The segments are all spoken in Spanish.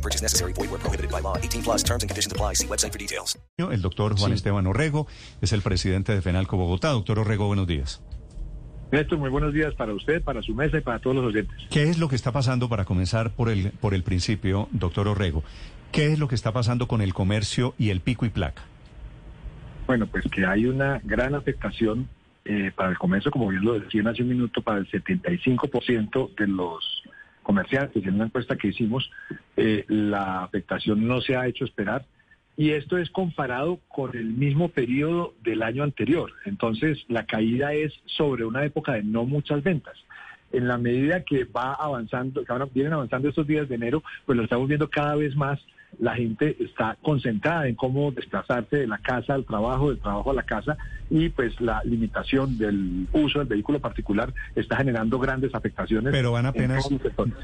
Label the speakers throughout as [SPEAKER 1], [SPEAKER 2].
[SPEAKER 1] No purchase necessary. Void where prohibited by law. 18 plus terms and conditions apply. See website for details.
[SPEAKER 2] El doctor Juan Esteban Orrego es el presidente de FENALCO Bogotá. Doctor Orrego, buenos días.
[SPEAKER 3] Néstor, muy buenos días para usted, para su mesa y para todos los oyentes.
[SPEAKER 2] ¿Qué es lo que está pasando para comenzar por el, por el principio, doctor Orrego? ¿Qué es lo que está pasando con el comercio y el pico y placa?
[SPEAKER 3] Bueno, pues que hay una gran afectación eh, para el comercio, como bien lo decía hace un minuto, para el 75% de los comerciantes. En una encuesta que hicimos, eh, la afectación no se ha hecho esperar. Y esto es comparado con el mismo periodo del año anterior. Entonces, la caída es sobre una época de no muchas ventas. En la medida que va avanzando, que vienen avanzando estos días de enero, pues lo estamos viendo cada vez más la gente está concentrada en cómo desplazarse de la casa al trabajo, del trabajo a la casa, y pues la limitación del uso del vehículo particular está generando grandes afectaciones.
[SPEAKER 2] Pero van apenas,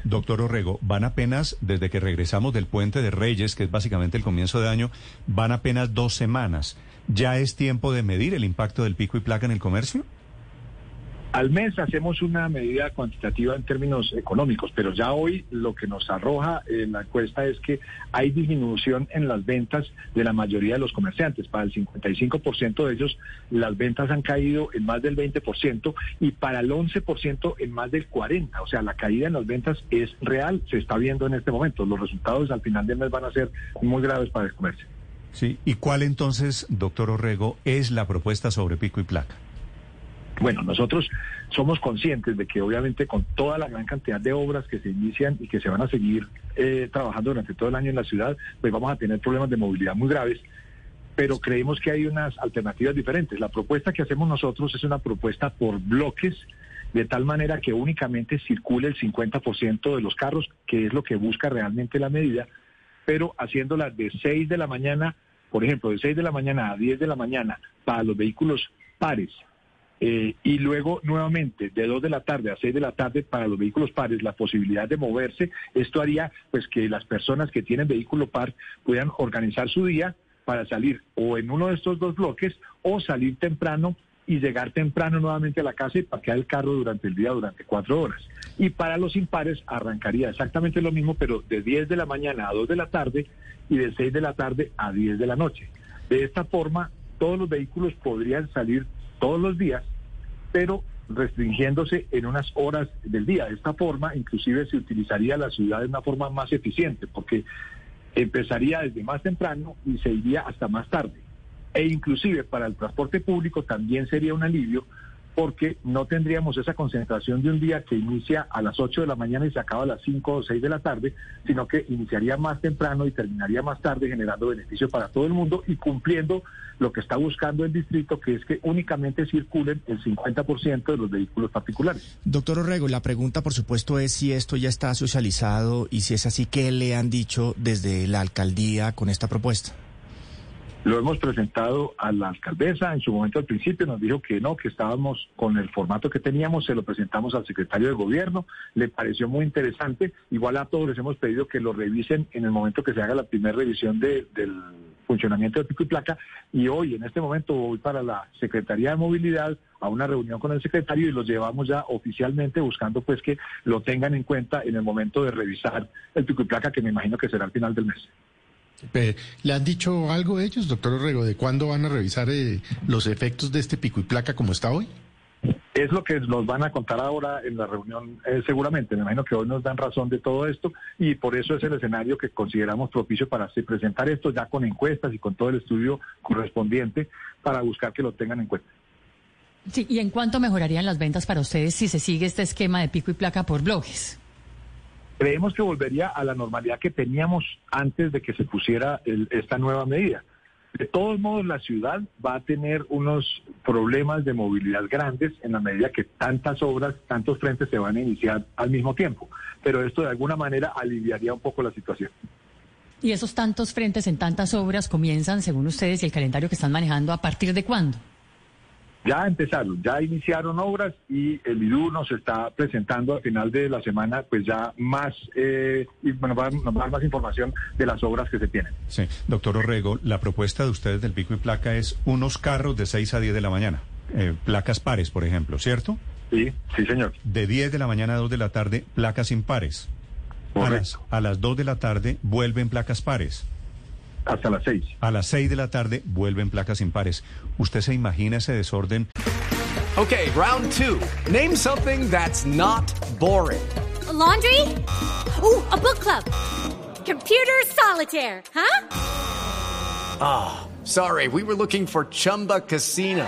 [SPEAKER 2] doctor Orrego, van apenas, desde que regresamos del puente de Reyes, que es básicamente el comienzo de año, van apenas dos semanas. ¿Ya es tiempo de medir el impacto del pico y placa en el comercio?
[SPEAKER 3] Al mes hacemos una medida cuantitativa en términos económicos, pero ya hoy lo que nos arroja en la encuesta es que hay disminución en las ventas de la mayoría de los comerciantes. Para el 55% de ellos las ventas han caído en más del 20% y para el 11% en más del 40%. O sea, la caída en las ventas es real, se está viendo en este momento. Los resultados al final del mes van a ser muy graves para el comercio.
[SPEAKER 2] Sí, ¿y cuál entonces, doctor Orrego, es la propuesta sobre pico y placa?
[SPEAKER 3] Bueno, nosotros somos conscientes de que obviamente con toda la gran cantidad de obras que se inician y que se van a seguir eh, trabajando durante todo el año en la ciudad, pues vamos a tener problemas de movilidad muy graves, pero creemos que hay unas alternativas diferentes. La propuesta que hacemos nosotros es una propuesta por bloques, de tal manera que únicamente circule el 50% de los carros, que es lo que busca realmente la medida, pero haciéndola de 6 de la mañana, por ejemplo, de 6 de la mañana a 10 de la mañana para los vehículos pares eh, y luego nuevamente de 2 de la tarde a 6 de la tarde para los vehículos pares la posibilidad de moverse. Esto haría pues que las personas que tienen vehículo par puedan organizar su día para salir o en uno de estos dos bloques o salir temprano y llegar temprano nuevamente a la casa y parquear el carro durante el día durante cuatro horas. Y para los impares arrancaría exactamente lo mismo, pero de 10 de la mañana a 2 de la tarde y de 6 de la tarde a 10 de la noche. De esta forma, todos los vehículos podrían salir todos los días, pero restringiéndose en unas horas del día. De esta forma, inclusive se utilizaría la ciudad de una forma más eficiente, porque empezaría desde más temprano y se iría hasta más tarde. E inclusive para el transporte público también sería un alivio porque no tendríamos esa concentración de un día que inicia a las 8 de la mañana y se acaba a las 5 o 6 de la tarde, sino que iniciaría más temprano y terminaría más tarde generando beneficio para todo el mundo y cumpliendo lo que está buscando el distrito, que es que únicamente circulen el 50% de los vehículos particulares.
[SPEAKER 4] Doctor Orrego, la pregunta por supuesto es si esto ya está socializado y si es así, ¿qué le han dicho desde la alcaldía con esta propuesta?
[SPEAKER 3] Lo hemos presentado a la alcaldesa, en su momento al principio nos dijo que no, que estábamos con el formato que teníamos, se lo presentamos al secretario de gobierno, le pareció muy interesante, igual a todos les hemos pedido que lo revisen en el momento que se haga la primera revisión del funcionamiento de pico y placa, y hoy en este momento voy para la Secretaría de Movilidad a una reunión con el secretario y los llevamos ya oficialmente buscando pues que lo tengan en cuenta en el momento de revisar el pico y placa que me imagino que será al final del mes.
[SPEAKER 5] ¿Le han dicho algo ellos, doctor Orrego, de cuándo van a revisar eh, los efectos de este pico y placa como está hoy?
[SPEAKER 3] Es lo que nos van a contar ahora en la reunión, eh, seguramente. Me imagino que hoy nos dan razón de todo esto y por eso es el escenario que consideramos propicio para presentar esto ya con encuestas y con todo el estudio correspondiente para buscar que lo tengan en cuenta.
[SPEAKER 6] Sí, ¿y en cuánto mejorarían las ventas para ustedes si se sigue este esquema de pico y placa por bloques?
[SPEAKER 3] Creemos que volvería a la normalidad que teníamos antes de que se pusiera esta nueva medida. De todos modos, la ciudad va a tener unos problemas de movilidad grandes en la medida que tantas obras, tantos frentes se van a iniciar al mismo tiempo. Pero esto de alguna manera aliviaría un poco la situación.
[SPEAKER 6] ¿Y esos tantos frentes en tantas obras comienzan, según ustedes y el calendario que están manejando, a partir de cuándo?
[SPEAKER 3] Ya empezaron, ya iniciaron obras y el IDU nos está presentando al final de la semana, pues ya más, eh, y bueno, va, nos va a dar más información de las obras que se tienen.
[SPEAKER 2] Sí, doctor Orrego, la propuesta de ustedes del pico y placa es unos carros de 6 a 10 de la mañana, eh, placas pares, por ejemplo, ¿cierto?
[SPEAKER 3] Sí, sí, señor.
[SPEAKER 2] De 10 de la mañana a 2 de la tarde, placas impares. A las, a las 2 de la tarde vuelven placas pares.
[SPEAKER 3] Hasta las seis.
[SPEAKER 2] A las 6 de la tarde vuelven placas impares. ¿Usted se imagina ese desorden?
[SPEAKER 7] Okay, round two. Name something that's not boring.
[SPEAKER 8] A laundry? Ooh, a book club. Computer solitaire, huh? Ah.
[SPEAKER 7] Sorry, we were looking for Chumba Casino.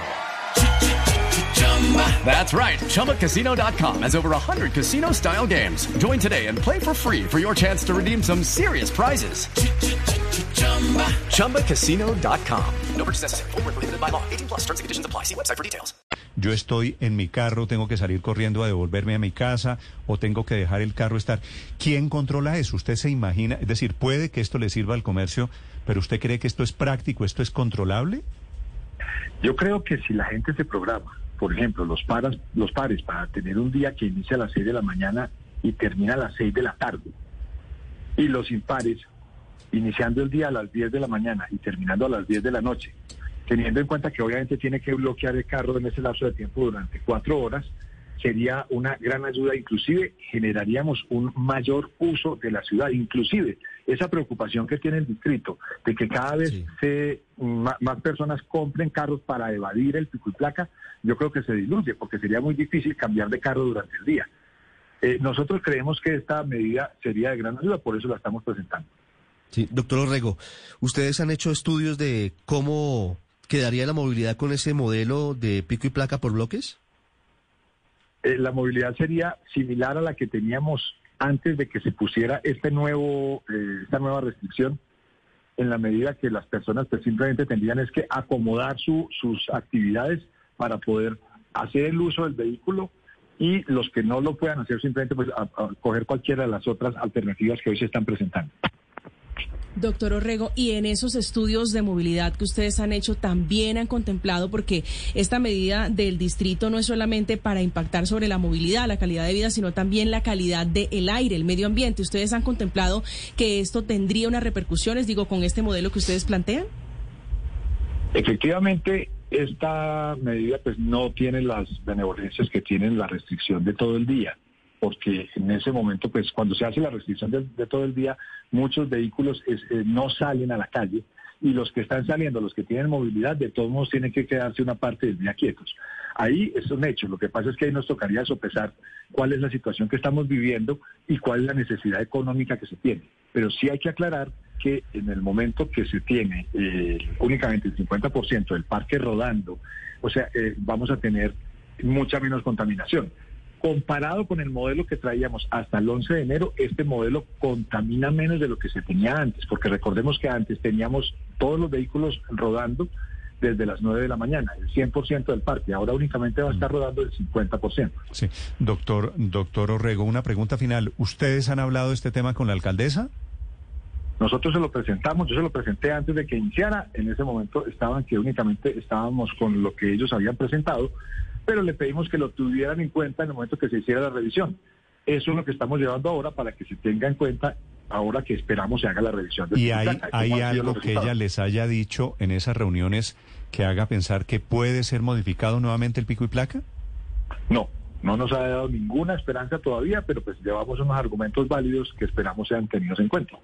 [SPEAKER 7] That's right. ChumbaCasino.com has over 100 casino style games. Join today and play for free for your chance to redeem some serious prizes. ChumbaCasino.com.
[SPEAKER 1] No purchase necessary. Void where prohibited by law. 18 plus terms and conditions apply. See website for details.
[SPEAKER 2] Yo estoy en mi carro, tengo que salir corriendo a devolverme a mi casa o tengo que dejar el carro estar. ¿Quién controla eso? ¿Usted se imagina? Es decir, puede que esto le sirva al comercio, pero ¿usted cree que esto es práctico, esto es controlable?
[SPEAKER 3] Yo creo que si la gente se programa, por ejemplo, los, paras, los pares para tener un día que inicia a las 6 de la mañana y termina a las 6 de la tarde, y los impares iniciando el día a las 10 de la mañana y terminando a las 10 de la noche, teniendo en cuenta que obviamente tiene que bloquear el carro en ese lapso de tiempo durante cuatro horas, sería una gran ayuda, inclusive generaríamos un mayor uso de la ciudad, inclusive esa preocupación que tiene el distrito de que cada vez
[SPEAKER 4] Sí.
[SPEAKER 3] se, ma- más personas compren carros para evadir el pico y placa, yo creo que se diluye, porque sería muy difícil cambiar de carro durante el día. Eh, nosotros creemos que esta medida sería de gran ayuda, por eso la estamos presentando.
[SPEAKER 9] Sí, doctor Orrego, ¿ustedes han hecho estudios de cómo quedaría la movilidad con ese modelo de pico y placa por bloques?
[SPEAKER 3] Eh, la movilidad sería similar a la que teníamos antes de que se pusiera este nuevo, eh, esta nueva restricción, en la medida que las personas pues, simplemente tendrían es que acomodar su- sus actividades para poder hacer el uso del vehículo y los que no lo puedan hacer simplemente pues coger cualquiera de las otras alternativas que hoy se están presentando.
[SPEAKER 10] Doctor Orrego, y en esos estudios de movilidad que ustedes han hecho, también han contemplado, porque esta medida del distrito no es solamente para impactar sobre la movilidad, la calidad de vida, sino también la calidad del aire, el medio ambiente. ¿Ustedes han contemplado que esto tendría unas repercusiones, digo, con este modelo que ustedes plantean?
[SPEAKER 3] Efectivamente, esta medida pues no tiene las benevolencias que tienen la restricción de todo el día, porque en ese momento pues cuando se hace la restricción de, de todo el día, muchos vehículos es- eh, no salen a la calle y los que están saliendo, los que tienen movilidad, de todos modos tienen que quedarse una parte del día quietos. Ahí es un hecho, lo que pasa es que ahí nos tocaría sopesar cuál es la situación que estamos viviendo y cuál es la necesidad económica que se tiene. Pero sí hay que aclarar que en el momento que se tiene eh, únicamente el 50% del parque rodando, o sea, eh, vamos a tener mucha menos contaminación. Comparado con el modelo que traíamos hasta el 11 de enero, este modelo contamina menos de lo que se tenía antes, porque recordemos que antes teníamos todos los vehículos rodando desde las 9 de la mañana, el 100% del parque, ahora únicamente va a estar rodando el 50%.
[SPEAKER 2] Sí. Doctor, doctor Orrego, una pregunta final. ¿Ustedes han hablado de este tema con la alcaldesa?
[SPEAKER 3] Nosotros se lo presentamos, yo se lo presenté antes de que iniciara, en ese momento estaban que únicamente estábamos con lo que ellos habían presentado, pero le pedimos que lo tuvieran en cuenta en el momento que se hiciera la revisión. Eso es lo que estamos llevando ahora para que se tenga en cuenta ahora que esperamos se haga la revisión. del
[SPEAKER 2] ¿Y
[SPEAKER 3] plan.
[SPEAKER 2] hay,
[SPEAKER 3] ¿Cómo
[SPEAKER 2] hay algo que ella les haya dicho en esas reuniones que haga pensar que puede ser modificado nuevamente el pico y placa?
[SPEAKER 3] No, no nos ha dado ninguna esperanza todavía, pero pues llevamos unos argumentos válidos que esperamos sean tenidos en cuenta.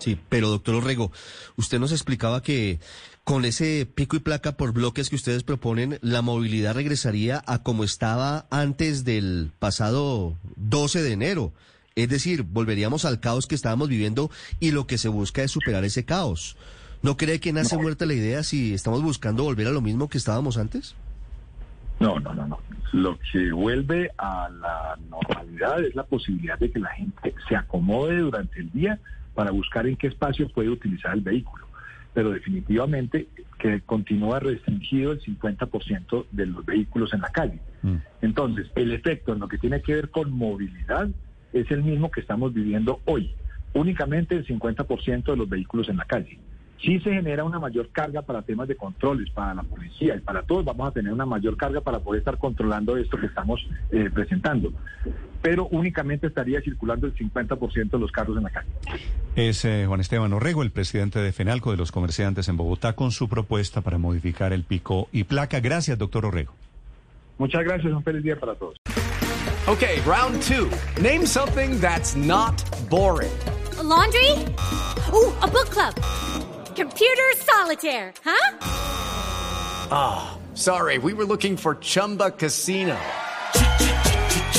[SPEAKER 9] Sí, pero doctor Orrego, usted nos explicaba que con ese pico y placa por bloques que ustedes proponen, la movilidad regresaría a como estaba antes del pasado 12 de enero. Es decir, volveríamos al caos que estábamos viviendo y lo que se busca es superar ese caos. ¿No cree que nace
[SPEAKER 3] No.
[SPEAKER 9] muerta la idea si estamos buscando volver a lo mismo que estábamos antes?
[SPEAKER 3] No, no, no, no. Lo que vuelve a la normalidad es la posibilidad de que la gente se acomode durante el día para buscar en qué espacio puede utilizar el vehículo. Pero definitivamente que continúa restringido el 50% de los vehículos en la calle.
[SPEAKER 2] Mm.
[SPEAKER 3] Entonces, el efecto en lo que tiene que ver con movilidad es el mismo que estamos viviendo hoy. únicamente el 50% de los vehículos en la calle. Sí se genera una mayor carga para temas de controles, para la policía y para todos vamos a tener una mayor carga para poder estar controlando esto que estamos eh, presentando. Pero únicamente estaría circulando el 50% de los carros en la calle.
[SPEAKER 2] Es eh, Juan Esteban Orrego, el presidente de FENALCO de los comerciantes en Bogotá, con su propuesta para modificar el pico y placa. Gracias, doctor Orrego.
[SPEAKER 3] Muchas gracias, un feliz día para todos.
[SPEAKER 7] Okay, round two. Name something that's not boring.
[SPEAKER 8] A laundry? Ooh, a book club. Computer solitaire, huh?
[SPEAKER 7] Ah, sorry, we were looking for Chumba Casino.